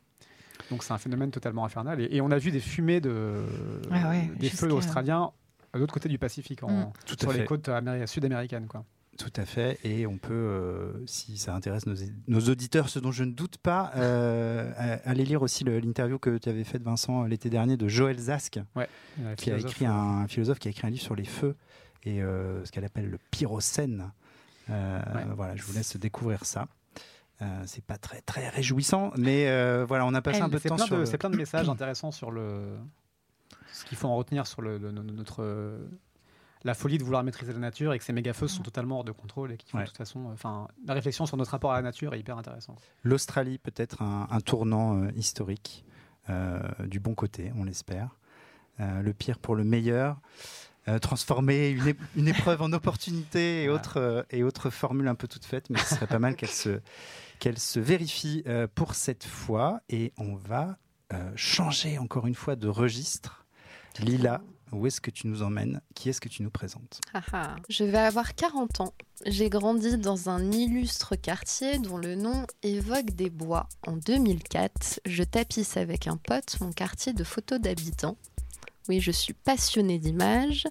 S5: Donc c'est un phénomène totalement infernal. Et, et on a vu des fumées de,
S3: Ah ouais,
S5: des feux australiens à l'autre côté du Pacifique, en,
S3: Mm.
S1: Tout
S5: sur les
S1: fait.
S5: côtes améri- sud-américaines. Quoi.
S1: Tout à fait. Et on peut, euh, si ça intéresse nos, nos auditeurs, ce dont je ne doute pas, euh, à- aller lire aussi l'interview que tu avais faite, Vincent, l'été dernier de Joël Zask,
S5: Euh,
S1: qui a écrit un, un philosophe qui a écrit un livre sur les feux et euh, ce qu'elle appelle le pyrocène. Euh,
S5: Ouais.
S1: Voilà, je vous laisse découvrir ça. Euh, c'est pas très très réjouissant, mais euh, voilà, on a passé
S3: Elle,
S1: un peu de temps
S5: plein
S1: sur. le-
S5: c'est plein de messages intéressants sur le, ce qu'il faut en retenir sur le, le- notre, euh, la folie de vouloir maîtriser la nature et que ces méga-feux sont totalement hors de contrôle et faut
S1: Ouais.
S5: de toute façon. euh, Enfin, la réflexion sur notre rapport à la nature est hyper intéressante.
S1: L'Australie peut-être un, un tournant euh, historique du bon côté, on l'espère. Le pire pour le meilleur. Transformer une, une épreuve en opportunité et
S5: Voilà.
S1: autres, et autres formules un peu toutes faites, mais ce serait pas mal qu'elle se, qu'elle se vérifie euh, pour cette fois. Et on va changer encore une fois de registre. Lila, où est-ce que tu nous emmènes? Qui est-ce que tu nous présentes?
S4: Ah ah. Je vais avoir 40 ans. J'ai grandi dans un illustre quartier dont le nom évoque des bois. En 2004, je tapisse avec un pote mon quartier de photos d'habitants. Oui, je suis passionnée d'images.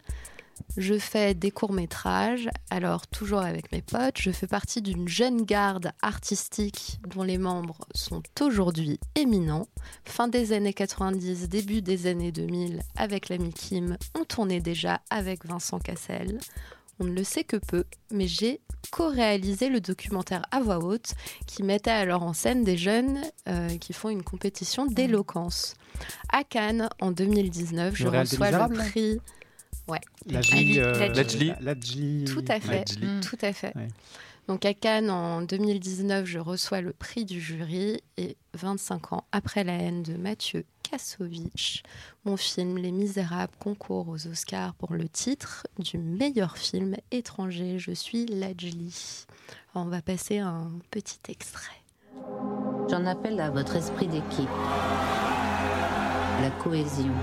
S4: Je fais des courts-métrages, alors toujours avec mes potes. Je fais partie d'une jeune garde artistique dont les membres sont aujourd'hui éminents. Fin des années 90, début des années 2000, avec l'ami Kim, on tournait déjà avec Vincent Cassel. On ne le sait que peu, mais j'ai co-réalisé le documentaire à voix haute qui mettait alors en scène des jeunes euh, qui font une compétition d'éloquence. À Cannes, en 2019, je
S5: Le
S4: reçois le prix. Ouais.
S5: Lajli, euh,
S1: Lajli.
S4: Tout à fait.
S1: Lajli.
S3: Mm.
S4: Tout à fait.
S5: Ouais.
S4: Donc à Cannes, en 2019, je reçois le prix du jury et 25 ans après la haine de Mathieu Kassovitch, mon film Les Misérables concourt aux Oscars pour le titre du meilleur film étranger. Je suis. Alors, on va passer un petit extrait.
S8: J'en appelle à votre esprit d'équipe. La cohésion.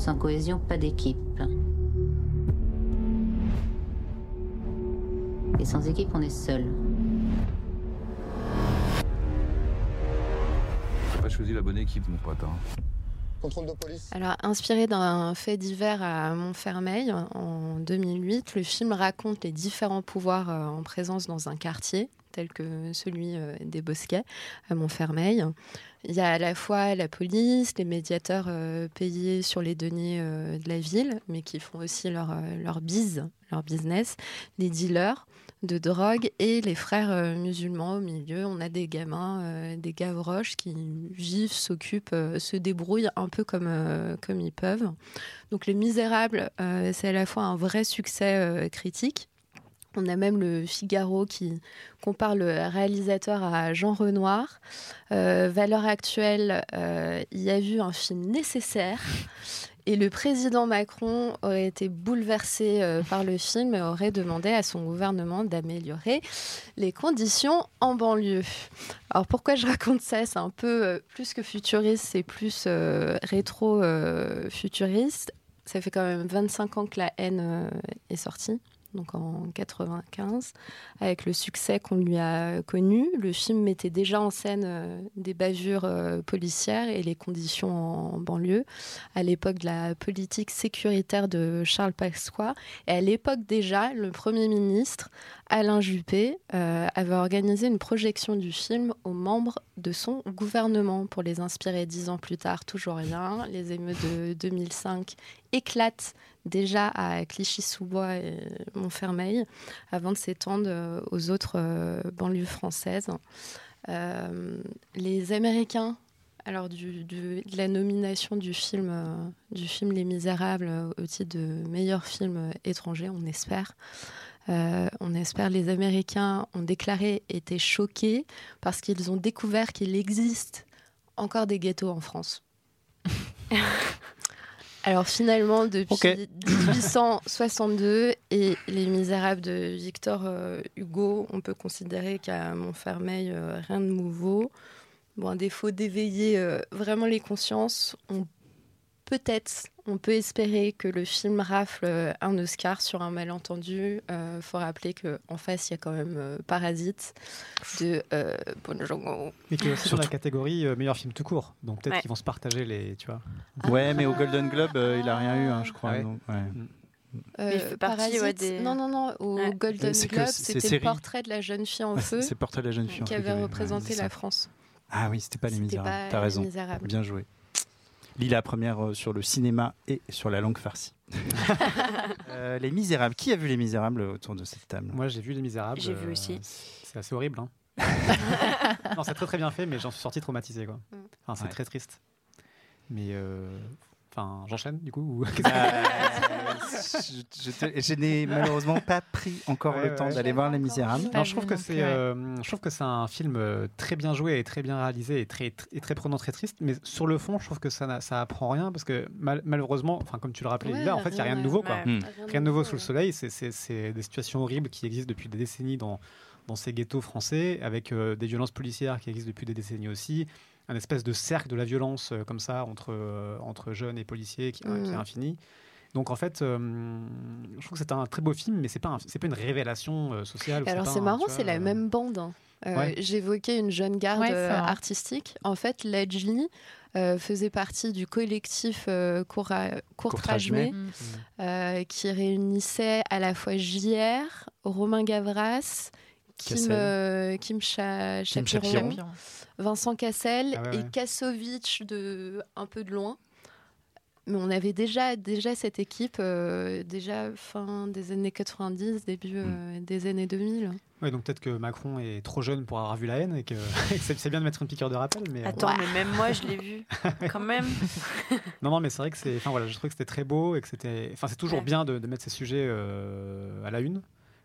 S8: Sans cohésion, pas d'équipe. Et sans équipe, on est seul.
S9: T'as pas choisi la bonne équipe, mon pote. Hein.
S10: Contrôle de police.
S4: Alors, inspiré d'un fait divers à Montfermeil en 2008, le film raconte les différents pouvoirs euh, en présence dans un quartier, tel que celui euh, des Bosquets à Montfermeil. Il y a à la fois la police, les médiateurs euh, payés sur les deniers euh, de la ville, mais qui font aussi leur, leur bise, leur business, les dealers de drogue et les frères musulmans au milieu. On a des gamins, des gavroches qui vivent, s'occupent, se débrouillent un peu comme, comme ils peuvent. Donc Les Misérables, c'est à la fois un vrai succès critique. On a même le Figaro qui compare le réalisateur à Jean Renoir. Euh, valeur actuelle, euh, y a vu un film nécessaire. Et le président Macron aurait été bouleversé euh, par le film et aurait demandé à son gouvernement d'améliorer les conditions en banlieue. Alors pourquoi je raconte ça? C'est un peu euh, plus que futuriste, c'est plus rétro-futuriste. ça fait quand même 25 ans que la haine est sortie. Donc en 95, avec le succès qu'on lui a connu, le film mettait déjà en scène euh, des bavures euh, policières et les conditions en, banlieue, à l'époque de la politique sécuritaire de Charles Pasqua. Et à l'époque déjà, le Premier ministre, Alain Juppé, euh, avait organisé une projection du film aux membres de son gouvernement pour les inspirer dix ans plus tard. Toujours rien. Les émeutes de 2005 éclatent déjà à Clichy-sous-Bois et Montfermeil avant de s'étendre euh, aux autres euh, banlieues françaises. Euh, les Américains, alors de la nomination du film, Les Misérables au titre de meilleur film étranger, on espère. On espère les Américains ont déclaré étaient choqués parce qu'ils ont découvert qu'il existe encore des ghettos en France. Alors finalement, depuis
S1: Ok.
S4: 1862 et Les Misérables de Victor euh, Hugo, on peut considérer qu'à Montfermeil, euh, rien de nouveau. Bon, à défaut d'éveiller euh, vraiment les consciences, on peut-être, on peut espérer que le film rafle euh, un Oscar sur un malentendu. Il faut rappeler qu'en face, il y a quand même euh, Parasite de euh, Bong Joon-ho.
S5: Mais qui est aussi dans la catégorie euh, meilleur film tout court. Donc peut-être
S2: Ouais.
S5: qu'ils vont se partager les. Tu vois.
S1: Ouais, mais au Golden Globe, euh, il a rien eu, hein, je crois.
S5: Ah ouais.
S1: donc, ouais.
S4: Euh,
S2: il fait partie, ouais,
S4: Parasite,
S2: des-
S4: Non, non, non. Au
S2: Ouais.
S4: Golden Globe,
S1: c'est
S4: c'était le portrait de la jeune fille en feu
S1: c'est Portrait de la jeune fille. en
S4: qui avait représenté la. France.
S1: Ah oui, c'était pas Les Misérables. T'as
S4: Les
S1: raison.
S4: Misérables.
S1: Bien joué. Lis la première euh, sur le cinéma et sur la langue farcie. Euh, les Misérables. Qui a vu Les Misérables autour de cette table?
S5: Moi, j'ai vu Les Misérables.
S2: J'ai vu
S5: euh,
S2: aussi.
S5: C'est assez horrible. hein. non, c'est très très bien fait, mais j'en suis sorti traumatisé. Quoi.
S4: Mm.
S5: Enfin, c'est
S1: Ouais.
S5: très triste. Mais. euh, Enfin, j'enchaîne du coup ou-
S1: Euh, je, je te- je n'ai malheureusement pas pris encore
S5: Ouais,
S1: le temps
S5: ouais.
S1: d'aller voir Les Misérables.
S3: Pas
S5: Non, je
S3: vu
S5: trouve que
S3: non
S5: c'est,
S3: plus, ouais.
S5: euh, je trouve que c'est un film euh, très bien joué et très bien réalisé et très, tr- et très prenant, très triste. Mais sur le fond, je trouve que ça, n'a- ça apprend rien parce que mal- malheureusement, enfin comme tu le rappelais,
S4: Ouais,
S5: Lila, en fait, il n'y a rien de nouveau, quoi.
S2: Ouais.
S1: Hmm.
S5: Rien de nouveau sous le soleil. C'est, c'est- c'est des situations horribles qui existent depuis des décennies dans, dans ces ghettos français, avec euh, des violences policières qui existent depuis des décennies aussi. Un espèce de cercle de la violence euh, comme ça entre, euh, entre jeunes et policiers qui, qui est
S4: Mm.
S5: infini. Donc en fait, euh, je trouve que c'est un très beau film, mais c'est pas un- c'est pas une révélation euh, sociale.
S4: Alors c'est marrant, c'est la
S5: euh,
S4: même bande. hein. Euh,
S5: Ouais.
S4: J'évoquais une jeune garde
S3: Ouais,
S4: euh, artistique. En fait, Ledgely euh, faisait partie du collectif euh.
S1: Courtrage May,
S3: Mm.
S4: euh, qui réunissait à la fois JR, Romain Gavras, Kim, euh, Kim Cha-
S1: Kim
S4: Chapiron,
S1: Chapiron.
S3: Chapiron.
S4: Vincent Cassel
S5: Ah ouais,
S4: et
S5: ouais.
S4: Kassovitch de un peu de loin. Mais on avait déjà, déjà cette équipe, euh, déjà fin des années 90, début euh, des années 2000.
S5: Oui, donc peut-être que Macron est trop jeune pour avoir vu la haine et que, c'est bien de mettre une piqûre de rappel. Mais, euh,
S2: Attends, mais même moi, je l'ai vu, quand même.
S5: Non, non, mais c'est vrai que c'est. Enfin voilà, je trouvais que c'était très beau et que c'était. Enfin, c'est toujours
S2: Ouais.
S5: bien de, de mettre ces sujets euh, à la une,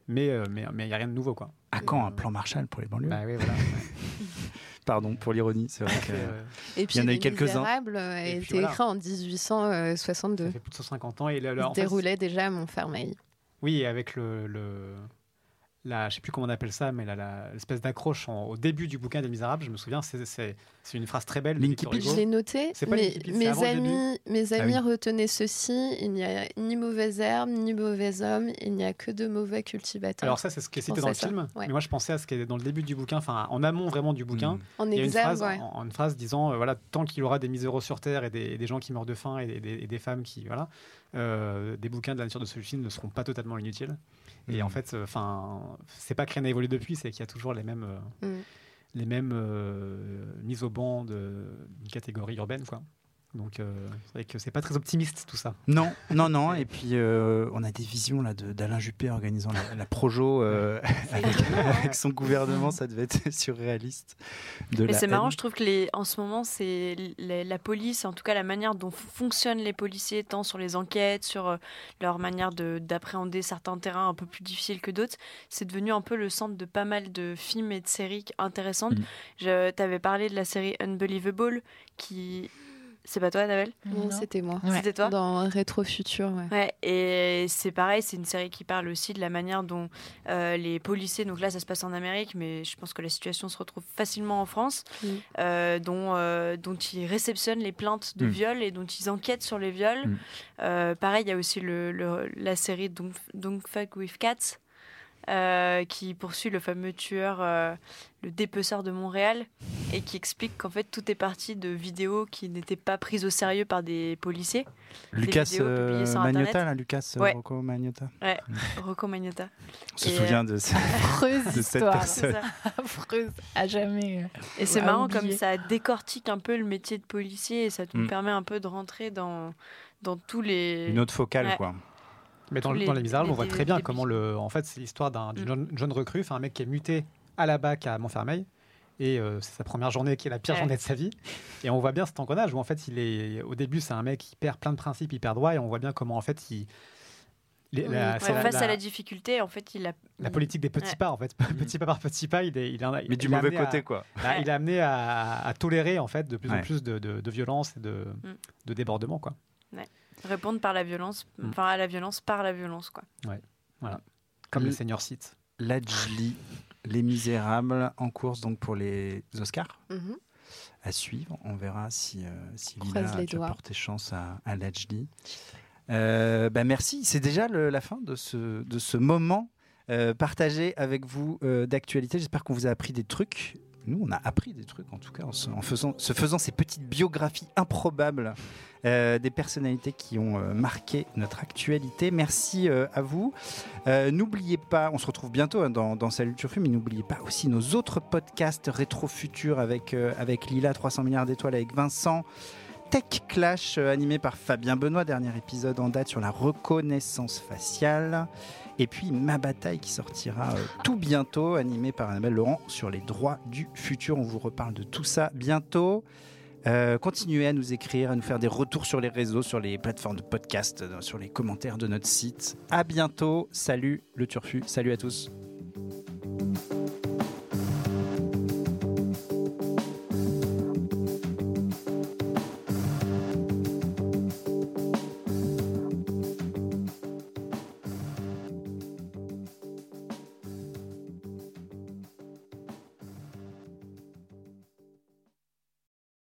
S5: mais euh, mais mais il y a rien de nouveau quoi.
S1: À quand un plan Marshall pour les banlieues?
S5: Bah oui, voilà.
S1: Pardon pour l'ironie, c'est vrai que.
S5: Euh,
S4: Et puis
S1: Il y en a eu
S4: Les
S1: quelques-uns.
S4: Misérables a
S5: Et
S4: été
S5: voilà.
S4: écrit en 1862.
S5: ça fait plus de 150 ans et le- le-
S4: Il
S5: en
S4: se
S5: fait,
S4: déroulait déjà à Montfermeil.
S5: Oui, avec le, le la, je sais plus comment on appelle ça, mais l'espèce d'accroche au début du bouquin des Misérables, je me souviens, c'est- c'est une phrase très belle. Hugo.
S4: Je l'ai noté,
S5: C'est pas
S4: mais mes amis, mes
S1: Ah
S4: amis
S1: oui.
S4: retenaient ceci il n'y a ni mauvais herbe, ni mauvais homme, il n'y a que de mauvais cultivateurs.
S5: Alors ça, c'est ce qui est cité dans le
S4: ça,
S5: film,
S4: ouais.
S5: mais moi je pensais à ce qui est dans le début du bouquin, enfin en amont vraiment du bouquin.
S1: Mm.
S4: en
S5: Il y a une
S4: exergue,
S5: phrase,
S4: ouais.
S5: en- en- une phrase disant euh, voilà tant qu'il y aura des miséreux sur terre et des, et des gens qui meurent de faim et des, des- et des femmes qui voilà euh, des bouquins de la nature de celui-ci ne seront pas totalement inutiles et en fait enfin c'est pas que rien n'a évolué depuis c'est qu'il y a toujours les mêmes euh,
S4: Mm.
S5: Les mêmes euh, mises au banc d'une catégorie urbaine quoi donc euh, c'est vrai que c'est pas très optimiste tout ça
S1: Non, non, non. Et puis, euh, on a des visions là de- d'Alain Juppé organisant la, la Projo euh, avec, avec son gouvernement. Ça devait être surréaliste. De
S2: Mais c'est marrant, je trouve que les, en ce moment, c'est la, la police, en tout cas la manière dont fonctionnent les policiers, tant sur les enquêtes, sur leur manière de- d'appréhender certains terrains un peu plus difficiles que d'autres, c'est devenu un peu le centre de pas mal de films et de séries intéressantes.
S1: Mm.
S2: Je t'avais parlé de la série Unbelievable, qui... C'est pas toi, Navel
S4: Non,
S3: Non.
S4: c'était moi.
S3: Ouais.
S2: C'était toi
S4: Dans Rétro Futur, ouais.
S2: Ouais, et c'est pareil, c'est une série qui parle aussi de la manière dont euh, les policiers, donc là ça se passe en Amérique, mais je pense que la situation se retrouve facilement en France, euh, dont, euh, dont ils réceptionnent les plaintes de
S1: Mm.
S2: viol et dont ils enquêtent sur les viols.
S1: Mm.
S2: Euh, pareil, il y a aussi le, le- la série Don't, Don't Fuck With Cats. Euh, qui poursuit le fameux tueur, euh, le dépeceur de Montréal, et qui explique qu'en fait tout est parti de vidéos qui n'étaient pas prises au sérieux par des policiers.
S1: Lucas
S2: publiées
S1: euh,
S2: sur
S1: là, Lucas
S2: Ouais.
S1: Rocco Magnotta.
S2: Ouais, Rocco Magnotta.
S1: On se souvient de de cette
S3: histoire.
S1: personne.
S3: Affreuse. À jamais.
S2: Et c'est marrant
S3: oublier.
S2: comme ça décortique un peu le métier de policier et ça nous
S1: Mm.
S2: permet un peu de rentrer dans, dans tous les.
S1: Une autre focale,
S2: Ouais.
S1: quoi.
S5: Mais dans,
S2: les-
S5: dans Les Misérables,
S2: les-
S5: on voit
S2: les-
S5: très bien
S2: les
S5: comment le. En fait, c'est l'histoire d'un d'une
S2: Mm.
S5: jeune, jeune recrue, enfin un mec qui est muté à la BAC à Montfermeil. Et euh, c'est sa première journée qui est la pire
S2: Ouais.
S5: journée de sa vie. Et on voit bien cet engrenage où en fait, il est au début, c'est un mec qui perd plein de principes hyper droits. Et on voit bien comment en fait, il. il est-
S4: Oui.
S5: la,
S2: Ouais, face
S5: la-
S2: à la difficulté, en fait, il a.
S5: la
S2: il-
S5: politique des petits
S2: Ouais.
S5: pas en fait, petit pas par petit pas, il est, il est,
S1: Mais
S5: il
S1: du mauvais
S5: amené à-
S1: côté, quoi.
S5: bah, il est amené à, à tolérer en fait de plus
S1: Ouais.
S5: en plus de, de, de violence et de,
S2: Mm.
S5: de débordement quoi.
S2: Répondre par la violence,
S5: Mm.
S2: enfin à la violence par la violence, quoi.
S5: Comme
S1: Le-
S5: les seniors sites.
S1: Lajli, Les Misérables, en course donc pour les Oscars.
S4: Mhm.
S1: à suivre. On verra si, euh, si Lila
S4: doigts.
S1: porté chance à, à Lajli. Euh, bah merci, c'est déjà le- la fin de ce, de ce moment euh, partagé avec vous euh, d'actualité. J'espère qu'on vous a appris des trucs. Nous, on a appris des trucs en tout cas en, se, faisant, ces petites biographies improbables euh, des personnalités qui ont euh, marqué notre actualité. Merci euh, à vous. N'oubliez pas, on se retrouve bientôt hein, dans, dans Salut Turfu, mais n'oubliez pas aussi nos autres podcasts rétro futur avec, avec Lila, 300 milliards d'étoiles avec Vincent. Tech Clash euh, animé par Fabien Benoît, dernier épisode en date sur la reconnaissance faciale. Et puis Ma Bataille qui sortira euh, tout bientôt, animé par Annabelle Laurent sur les droits du futur. On vous reparle de tout ça bientôt. Euh, continuez à nous écrire, à nous faire des retours sur les réseaux, sur les plateformes de podcast, sur les commentaires de notre site. À bientôt. Salut le Turfu. Salut à tous.